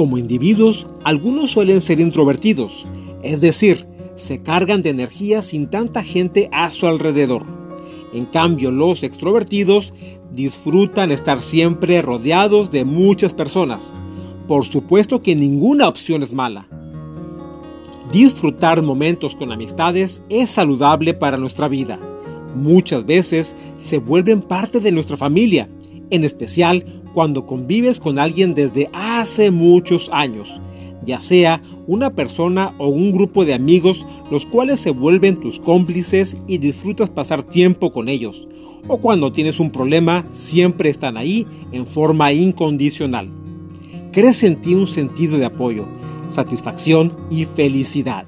como individuos, algunos suelen ser introvertidos, es decir, se cargan de energía sin tanta gente a su alrededor. En cambio, los extrovertidos disfrutan estar siempre rodeados de muchas personas. Por supuesto que ninguna opción es mala. Disfrutar momentos con amistades es saludable para nuestra vida. Muchas veces se vuelven parte de nuestra familia, en especial cuando convives con alguien desde hace muchos años, ya sea una persona o un grupo de amigos los cuales se vuelven tus cómplices y disfrutas pasar tiempo con ellos, o cuando tienes un problema siempre están ahí en forma incondicional. Crees en ti un sentido de apoyo, satisfacción y felicidad.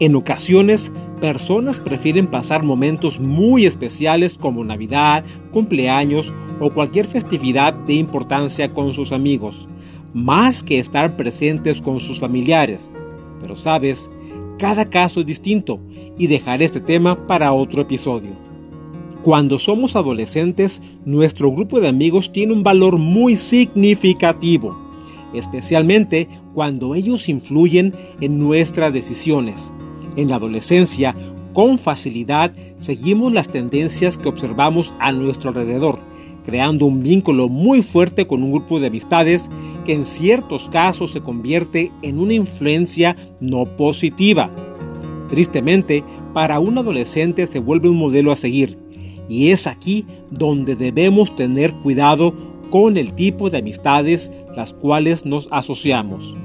En ocasiones, personas prefieren pasar momentos muy especiales como Navidad, cumpleaños o cualquier festividad de importancia con sus amigos, más que estar presentes con sus familiares. Pero sabes, cada caso es distinto y dejaré este tema para otro episodio. Cuando somos adolescentes, nuestro grupo de amigos tiene un valor muy significativo, especialmente cuando ellos influyen en nuestras decisiones en la adolescencia, con facilidad seguimos las tendencias que observamos a nuestro alrededor, creando un vínculo muy fuerte con un grupo de amistades que en ciertos casos se convierte en una influencia no positiva. Tristemente, para un adolescente se vuelve un modelo a seguir, y es aquí donde debemos tener cuidado con el tipo de amistades las cuales nos asociamos.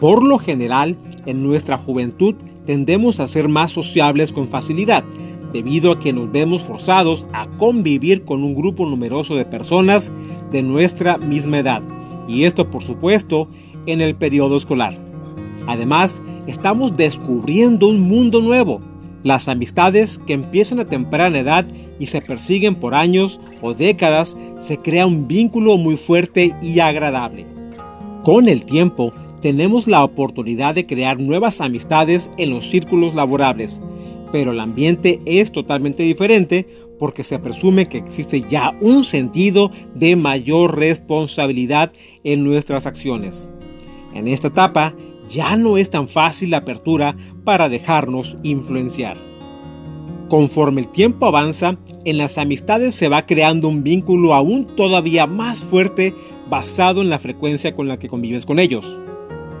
Por lo general, en nuestra juventud tendemos a ser más sociables con facilidad, debido a que nos vemos forzados a convivir con un grupo numeroso de personas de nuestra misma edad, y esto por supuesto en el periodo escolar. Además, estamos descubriendo un mundo nuevo, las amistades que empiezan a temprana edad y se persiguen por años o décadas, se crea un vínculo muy fuerte y agradable. Con el tiempo, tenemos la oportunidad de crear nuevas amistades en los círculos laborables, pero el ambiente es totalmente diferente porque se presume que existe ya un sentido de mayor responsabilidad en nuestras acciones. En esta etapa ya no es tan fácil la apertura para dejarnos influenciar. Conforme el tiempo avanza, en las amistades se va creando un vínculo aún todavía más fuerte basado en la frecuencia con la que convives con ellos.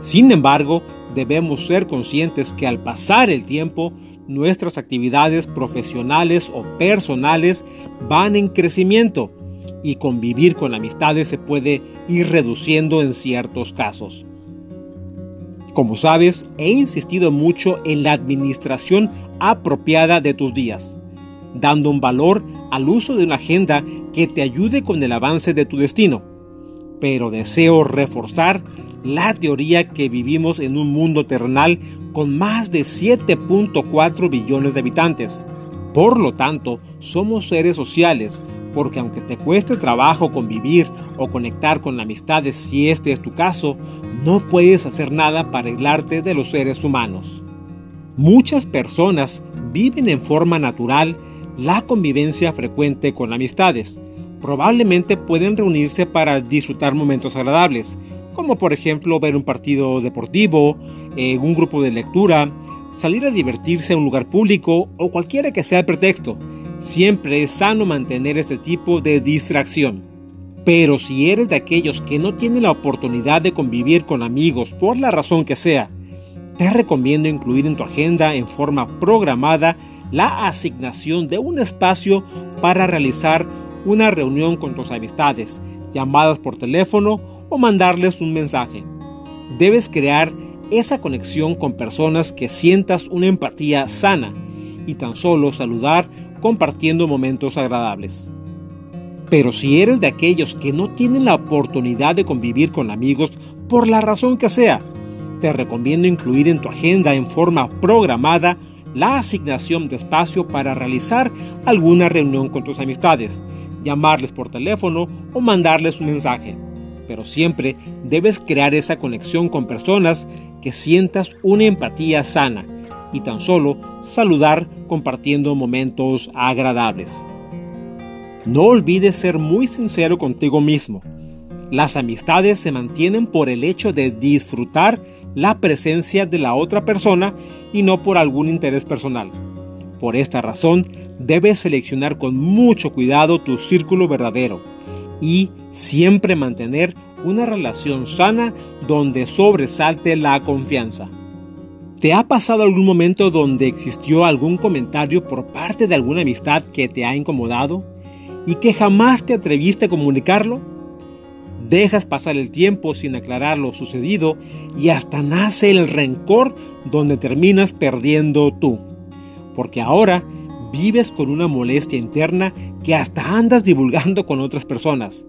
Sin embargo, debemos ser conscientes que al pasar el tiempo, nuestras actividades profesionales o personales van en crecimiento y convivir con amistades se puede ir reduciendo en ciertos casos. Como sabes, he insistido mucho en la administración apropiada de tus días, dando un valor al uso de una agenda que te ayude con el avance de tu destino. Pero deseo reforzar la teoría que vivimos en un mundo terrenal con más de 7.4 billones de habitantes. Por lo tanto, somos seres sociales, porque aunque te cueste trabajo convivir o conectar con amistades si este es tu caso, no puedes hacer nada para aislarte de los seres humanos. Muchas personas viven en forma natural la convivencia frecuente con amistades. Probablemente pueden reunirse para disfrutar momentos agradables, como por ejemplo ver un partido deportivo, eh, un grupo de lectura, salir a divertirse a un lugar público o cualquiera que sea el pretexto. Siempre es sano mantener este tipo de distracción. Pero si eres de aquellos que no tienen la oportunidad de convivir con amigos por la razón que sea, te recomiendo incluir en tu agenda en forma programada la asignación de un espacio para realizar una reunión con tus amistades, llamadas por teléfono o mandarles un mensaje. Debes crear esa conexión con personas que sientas una empatía sana y tan solo saludar compartiendo momentos agradables. Pero si eres de aquellos que no tienen la oportunidad de convivir con amigos por la razón que sea, te recomiendo incluir en tu agenda en forma programada la asignación de espacio para realizar alguna reunión con tus amistades, llamarles por teléfono o mandarles un mensaje. Pero siempre debes crear esa conexión con personas que sientas una empatía sana y tan solo saludar compartiendo momentos agradables. No olvides ser muy sincero contigo mismo. Las amistades se mantienen por el hecho de disfrutar la presencia de la otra persona y no por algún interés personal. Por esta razón, debes seleccionar con mucho cuidado tu círculo verdadero y siempre mantener una relación sana donde sobresalte la confianza. ¿Te ha pasado algún momento donde existió algún comentario por parte de alguna amistad que te ha incomodado y que jamás te atreviste a comunicarlo? Dejas pasar el tiempo sin aclarar lo sucedido y hasta nace el rencor donde terminas perdiendo tú. Porque ahora vives con una molestia interna que hasta andas divulgando con otras personas.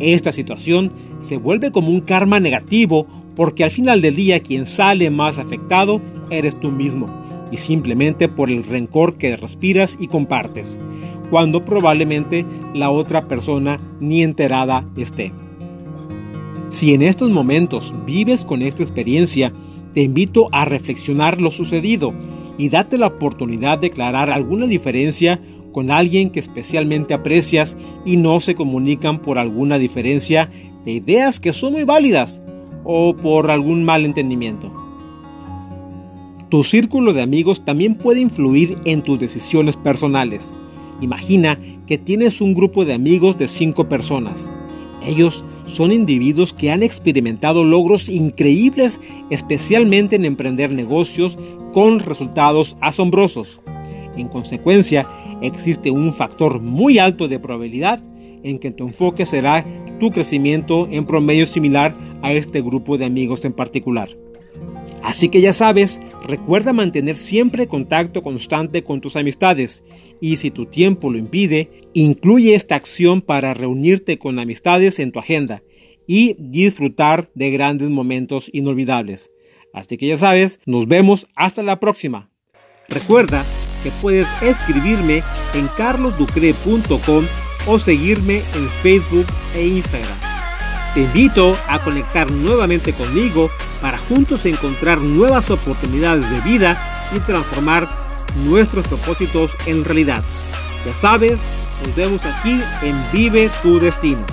Esta situación se vuelve como un karma negativo porque al final del día quien sale más afectado eres tú mismo y simplemente por el rencor que respiras y compartes, cuando probablemente la otra persona ni enterada esté. Si en estos momentos vives con esta experiencia, te invito a reflexionar lo sucedido y date la oportunidad de aclarar alguna diferencia con alguien que especialmente aprecias y no se comunican por alguna diferencia de ideas que son muy válidas o por algún malentendimiento. Tu círculo de amigos también puede influir en tus decisiones personales. Imagina que tienes un grupo de amigos de cinco personas. Ellos son individuos que han experimentado logros increíbles, especialmente en emprender negocios con resultados asombrosos. En consecuencia, existe un factor muy alto de probabilidad en que tu enfoque será tu crecimiento en promedio similar a este grupo de amigos en particular. Así que ya sabes, recuerda mantener siempre contacto constante con tus amistades y si tu tiempo lo impide, incluye esta acción para reunirte con amistades en tu agenda y disfrutar de grandes momentos inolvidables. Así que ya sabes, nos vemos hasta la próxima. Recuerda que puedes escribirme en carlosducre.com o seguirme en Facebook e Instagram. Te invito a conectar nuevamente conmigo para juntos encontrar nuevas oportunidades de vida y transformar nuestros propósitos en realidad. Ya sabes, nos vemos aquí en Vive tu Destino.